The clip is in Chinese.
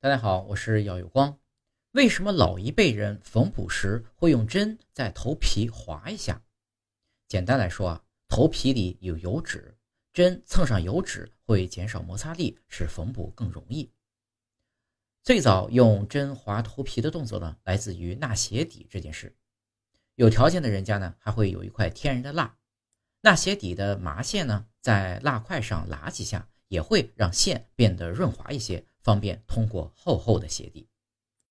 大家好，我是姚有光。为什么老一辈人缝补时会用针在头皮划一下？简单来说啊，头皮里有油脂，针蹭上油脂会减少摩擦力，使缝补更容易。最早用针划头皮的动作呢，来自于纳鞋底这件事。有条件的人家呢，还会有一块天然的蜡，纳鞋底的麻线呢，在蜡块上拉几下，也会让线变得润滑一些。方便通过厚厚的鞋底。